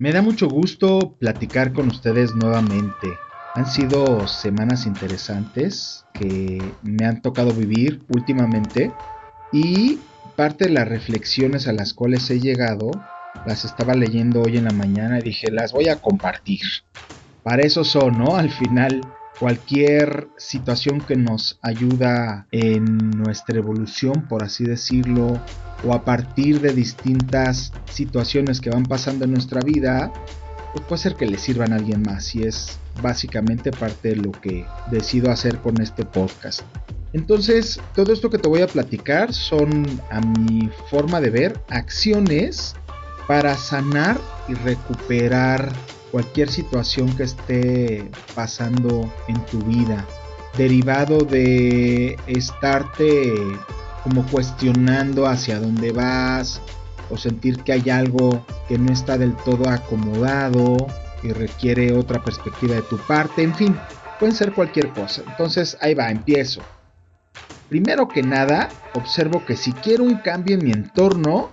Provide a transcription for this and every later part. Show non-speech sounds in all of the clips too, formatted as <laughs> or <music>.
Me da mucho gusto platicar con ustedes nuevamente. Han sido semanas interesantes que me han tocado vivir últimamente y parte de las reflexiones a las cuales he llegado las estaba leyendo hoy en la mañana y dije las voy a compartir. Para eso son, ¿no? Al final cualquier situación que nos ayuda en nuestra evolución, por así decirlo, o a partir de distintas situaciones que van pasando en nuestra vida, pues puede ser que le sirvan a alguien más y es básicamente parte de lo que decido hacer con este podcast. Entonces, todo esto que te voy a platicar son, a mi forma de ver, acciones para sanar y recuperar cualquier situación que esté pasando en tu vida, derivado de estarte como cuestionando hacia dónde vas o sentir que hay algo que no está del todo acomodado y requiere otra perspectiva de tu parte, en fin, pueden ser cualquier cosa. Entonces ahí va, empiezo. Primero que nada, observo que si quiero un cambio en mi entorno,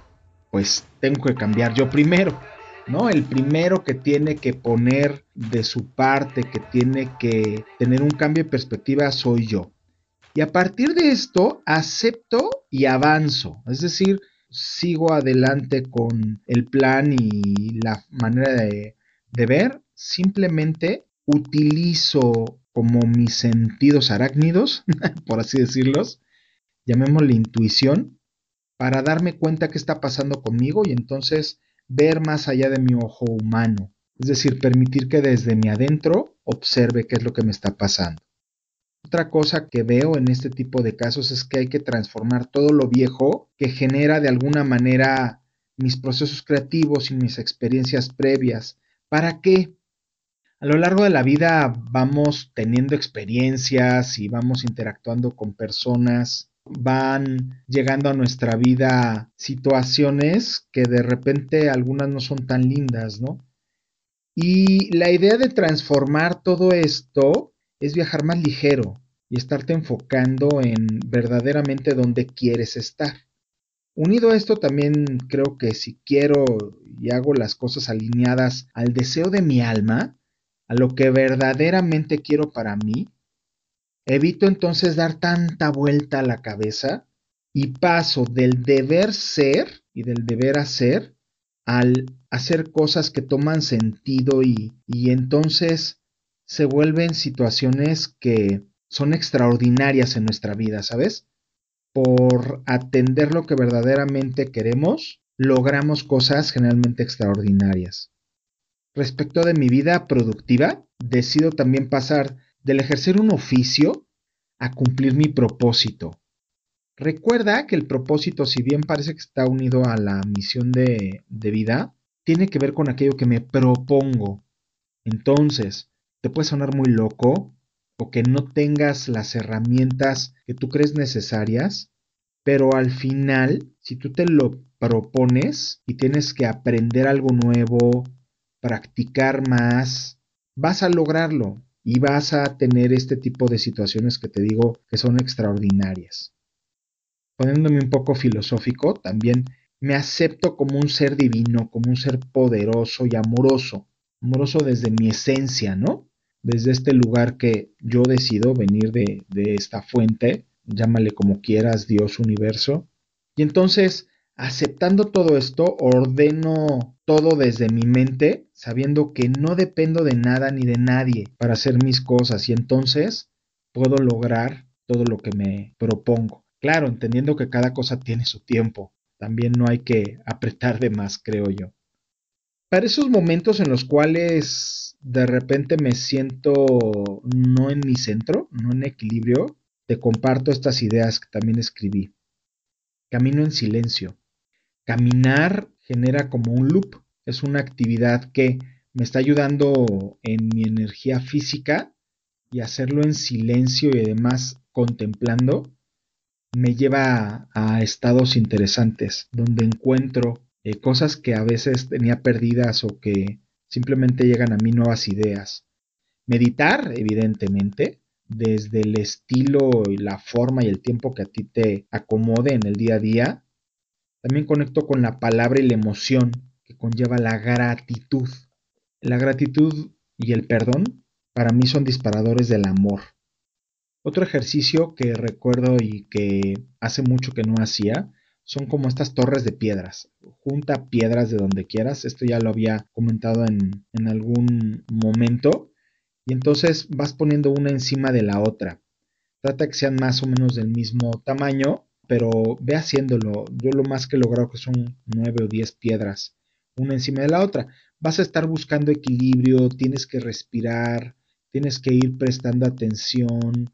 pues tengo que cambiar yo primero. ¿No? El primero que tiene que poner de su parte, que tiene que tener un cambio de perspectiva, soy yo. Y a partir de esto, acepto y avanzo. Es decir, sigo adelante con el plan y la manera de, de ver. Simplemente utilizo como mis sentidos arácnidos, <laughs> por así decirlos, llamémosle intuición, para darme cuenta qué está pasando conmigo y entonces ver más allá de mi ojo humano, es decir, permitir que desde mi adentro observe qué es lo que me está pasando. Otra cosa que veo en este tipo de casos es que hay que transformar todo lo viejo que genera de alguna manera mis procesos creativos y mis experiencias previas. ¿Para qué? A lo largo de la vida vamos teniendo experiencias y vamos interactuando con personas van llegando a nuestra vida situaciones que de repente algunas no son tan lindas, ¿no? Y la idea de transformar todo esto es viajar más ligero y estarte enfocando en verdaderamente dónde quieres estar. Unido a esto también creo que si quiero y hago las cosas alineadas al deseo de mi alma, a lo que verdaderamente quiero para mí, Evito entonces dar tanta vuelta a la cabeza y paso del deber ser y del deber hacer al hacer cosas que toman sentido y, y entonces se vuelven situaciones que son extraordinarias en nuestra vida, ¿sabes? Por atender lo que verdaderamente queremos, logramos cosas generalmente extraordinarias. Respecto de mi vida productiva, decido también pasar del ejercer un oficio a cumplir mi propósito. Recuerda que el propósito, si bien parece que está unido a la misión de, de vida, tiene que ver con aquello que me propongo. Entonces, te puede sonar muy loco o que no tengas las herramientas que tú crees necesarias, pero al final, si tú te lo propones y tienes que aprender algo nuevo, practicar más, vas a lograrlo y vas a tener este tipo de situaciones que te digo que son extraordinarias. Poniéndome un poco filosófico, también me acepto como un ser divino, como un ser poderoso y amoroso, amoroso desde mi esencia, ¿no? Desde este lugar que yo decido venir de, de esta fuente, llámale como quieras, Dios, universo. Y entonces aceptando todo esto, ordeno todo desde mi mente, sabiendo que no dependo de nada ni de nadie para hacer mis cosas y entonces puedo lograr todo lo que me propongo. Claro, entendiendo que cada cosa tiene su tiempo. También no hay que apretar de más, creo yo. Para esos momentos en los cuales de repente me siento no en mi centro, no en equilibrio, te comparto estas ideas que también escribí. Camino en silencio. Caminar genera como un loop, es una actividad que me está ayudando en mi energía física y hacerlo en silencio y además contemplando me lleva a, estados interesantes donde encuentro eh, cosas que a veces tenía perdidas o que simplemente llegan a mí nuevas ideas. Meditar, evidentemente, desde el estilo y la forma y el tiempo que a ti te acomode en el día a día, también conecto con la palabra y la emoción. que conlleva la gratitud. La gratitud y el perdón para mí son disparadores del amor. Otro ejercicio que recuerdo y que hace mucho que no hacía son como estas torres de piedras. Junta piedras de donde quieras. Esto ya lo había comentado en, en algún momento. Y entonces vas poniendo una encima de la otra. Trata que sean más o menos del mismo tamaño, pero ve haciéndolo. Yo lo más que he logrado que son nueve o diez piedras, una encima de la otra. Vas a estar buscando equilibrio, tienes que respirar, tienes que ir prestando atención,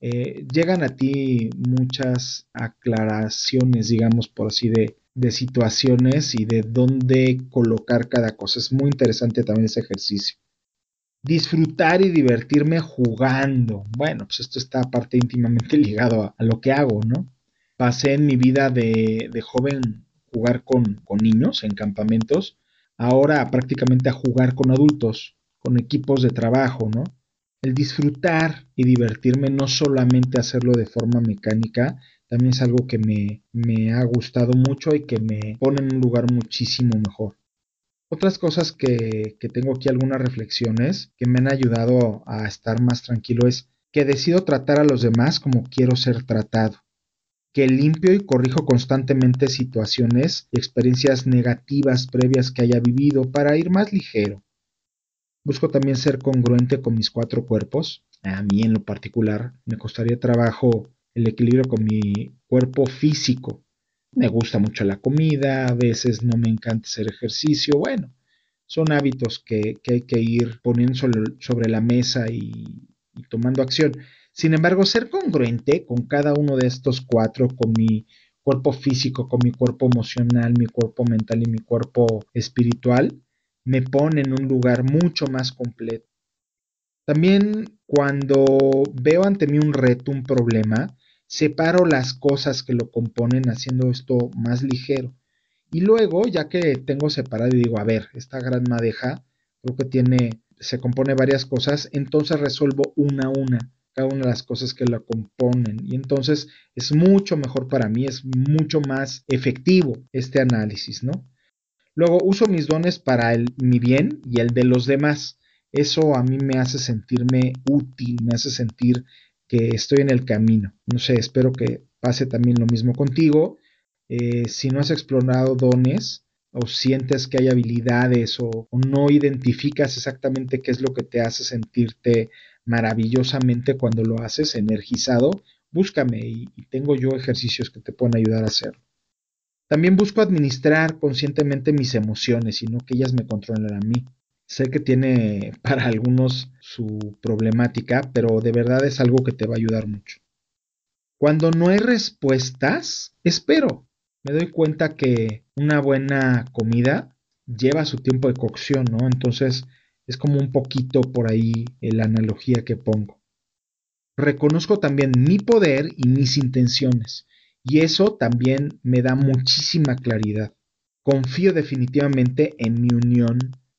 eh, llegan a ti muchas aclaraciones, digamos por así de, de situaciones y de dónde colocar cada cosa. Es muy interesante también ese ejercicio. Disfrutar y divertirme jugando. Bueno, pues esto está aparte íntimamente <laughs> ligado a, lo que hago, ¿no? Pasé en mi vida de, de joven jugar con, niños en campamentos, ahora prácticamente a jugar con adultos, con equipos de trabajo, ¿no? el disfrutar y divertirme, no solamente hacerlo de forma mecánica, también es algo que me, ha gustado mucho y que me pone en un lugar muchísimo mejor. Otras cosas que, que tengo aquí, algunas reflexiones que me han ayudado a estar más tranquilo es que decido tratar a los demás como quiero ser tratado, que limpio y corrijo constantemente situaciones y experiencias negativas previas que haya vivido para ir más ligero, Busco también ser congruente con mis cuatro cuerpos. A mí en lo particular me costaría trabajo el equilibrio con mi cuerpo físico. Me gusta mucho la comida, a veces no me encanta hacer ejercicio. Bueno, son hábitos que, hay que ir poniendo sobre, la mesa y, tomando acción. Sin embargo, ser congruente con cada uno de estos cuatro, con mi cuerpo físico, con mi cuerpo emocional, mi cuerpo mental y mi cuerpo espiritual, me pone en un lugar mucho más completo. También cuando veo ante mí un reto, un problema, separo las cosas que lo componen haciendo esto más ligero. Y luego, ya que tengo separado y digo, a ver, esta gran madeja creo que tiene, se compone varias cosas, entonces resuelvo una a una cada una de las cosas que la componen. Y entonces es mucho mejor para mí, es mucho más efectivo este análisis, ¿no? Luego uso mis dones para el, mi bien y el de los demás. Eso a mí me hace sentirme útil, me hace sentir que estoy en el camino. No sé, espero que pase también lo mismo contigo. Eh, si no has explorado dones o sientes que hay habilidades o, no identificas exactamente qué es lo que te hace sentirte maravillosamente cuando lo haces, energizado, búscame y tengo yo ejercicios que te pueden ayudar a hacerlo. También busco administrar conscientemente mis emociones y no que ellas me controlen a mí. Sé que tiene <laughs> para algunos su problemática, pero de verdad es algo que te va a ayudar mucho. Cuando no hay respuestas, espero. Me doy cuenta que una buena comida lleva su tiempo de cocción, ¿no? Entonces es como un poquito por ahí la analogía que pongo. Reconozco también mi poder y mis intenciones. Y eso también me da muchísima claridad. Confío definitivamente en mi unión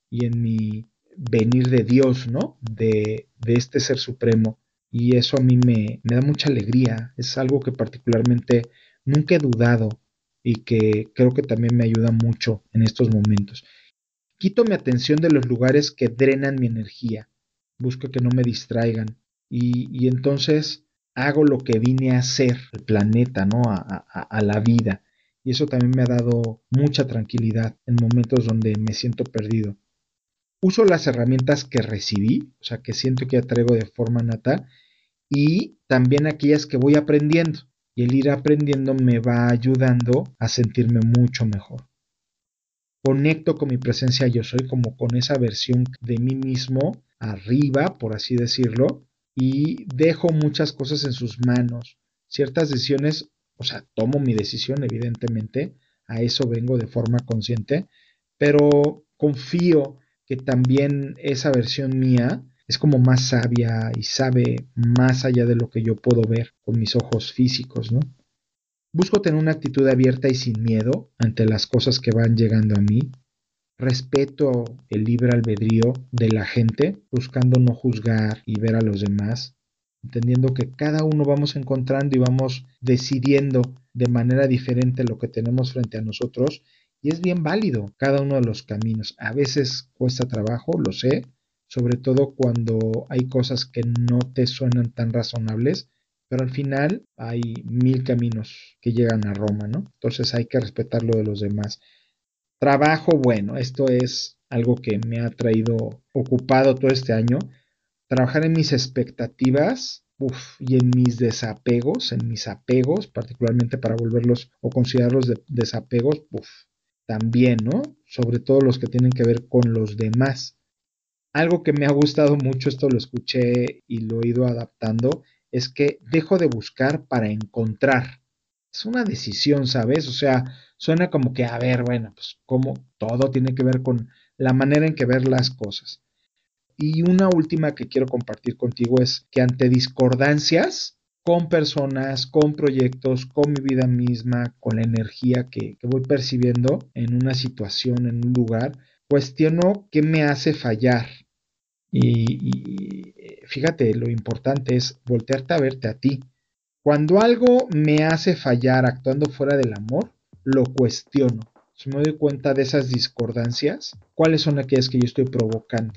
y en mi venir de Dios, ¿no? De, de este ser supremo. Y eso a mí me, me da mucha alegría. Es algo que particularmente nunca he dudado y que creo que también me ayuda mucho en estos momentos. Quito mi atención de los lugares que drenan mi energía. Busco que no me distraigan. Y, y entonces hago lo que vine a hacer, el planeta, ¿no? A, la vida. Y eso también me ha dado mucha tranquilidad en momentos donde me siento perdido. Uso las herramientas que recibí, o sea, que siento que traigo de forma nata, y también aquellas que voy aprendiendo. Y el ir aprendiendo me va ayudando a sentirme mucho mejor. Conecto con mi presencia yo soy como con esa versión de mí mismo arriba, por así decirlo, y dejo muchas cosas en sus manos. Ciertas decisiones, o sea, tomo mi decisión, evidentemente, a eso vengo de forma consciente, pero confío que también esa versión mía es como más sabia y sabe más allá de lo que yo puedo ver con mis ojos físicos, ¿no? Busco tener una actitud abierta y sin miedo ante las cosas que van llegando a mí, respeto el libre albedrío de la gente, buscando no juzgar y ver a los demás, entendiendo que cada uno vamos encontrando y vamos decidiendo de manera diferente lo que tenemos frente a nosotros Y es bien válido cada uno de los caminos. A veces cuesta trabajo, lo sé, sobre todo cuando hay cosas que no te suenan tan razonables, pero al final hay mil caminos que llegan a Roma, ¿no? Entonces hay que respetar lo de los demás. Trabajo, bueno, esto es algo que me ha traído ocupado todo este año. Trabajar en mis expectativas y en mis desapegos, en mis apegos, particularmente para volverlos o considerarlos desapegos, también, ¿no? Sobre todo los que tienen que ver con los demás. Algo que me ha gustado mucho, esto lo escuché y lo he ido adaptando, es que dejo de buscar para encontrar. Es una decisión, ¿sabes? O sea, suena como que, a ver, bueno, pues como todo tiene que ver con la manera en que ver las cosas. Y una última que quiero compartir contigo es que ante discordancias con personas, con proyectos, con mi vida misma, con la energía que, que voy percibiendo en una situación, en un lugar, cuestiono qué me hace fallar. Y, fíjate, lo importante es voltearte a verte a ti. Cuando algo me hace fallar actuando fuera del amor, lo cuestiono. Si me doy cuenta de esas discordancias, ¿cuáles son aquellas que yo estoy provocando?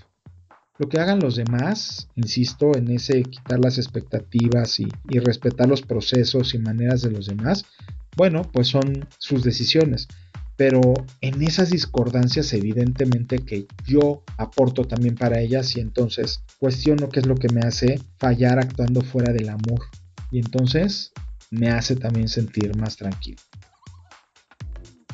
Lo que hagan los demás, insisto, en ese quitar las expectativas y, y respetar los procesos y maneras de los demás, bueno, pues son sus decisiones pero en esas discordancias evidentemente que yo aporto también para ellas y entonces cuestiono qué es lo que me hace fallar actuando fuera del amor y entonces me hace también sentir más tranquilo.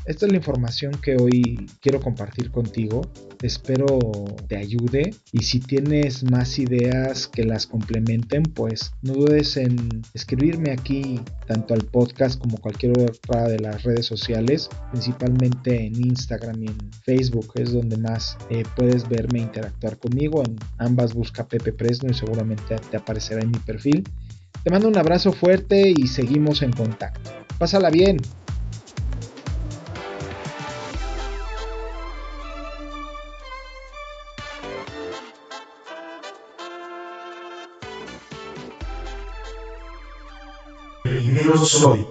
Esta es la información que hoy quiero compartir contigo. Espero te ayude y si tienes más ideas que las complementen, pues no dudes en escribirme aquí tanto al podcast como cualquier otra de las redes sociales, principalmente en Instagram y en Facebook, es donde más eh, puedes verme interactuar conmigo. En ambas busca Pepe Presno y seguramente te aparecerá en mi perfil. Te mando un abrazo fuerte y seguimos en contacto. Pásala bien. Primero soy.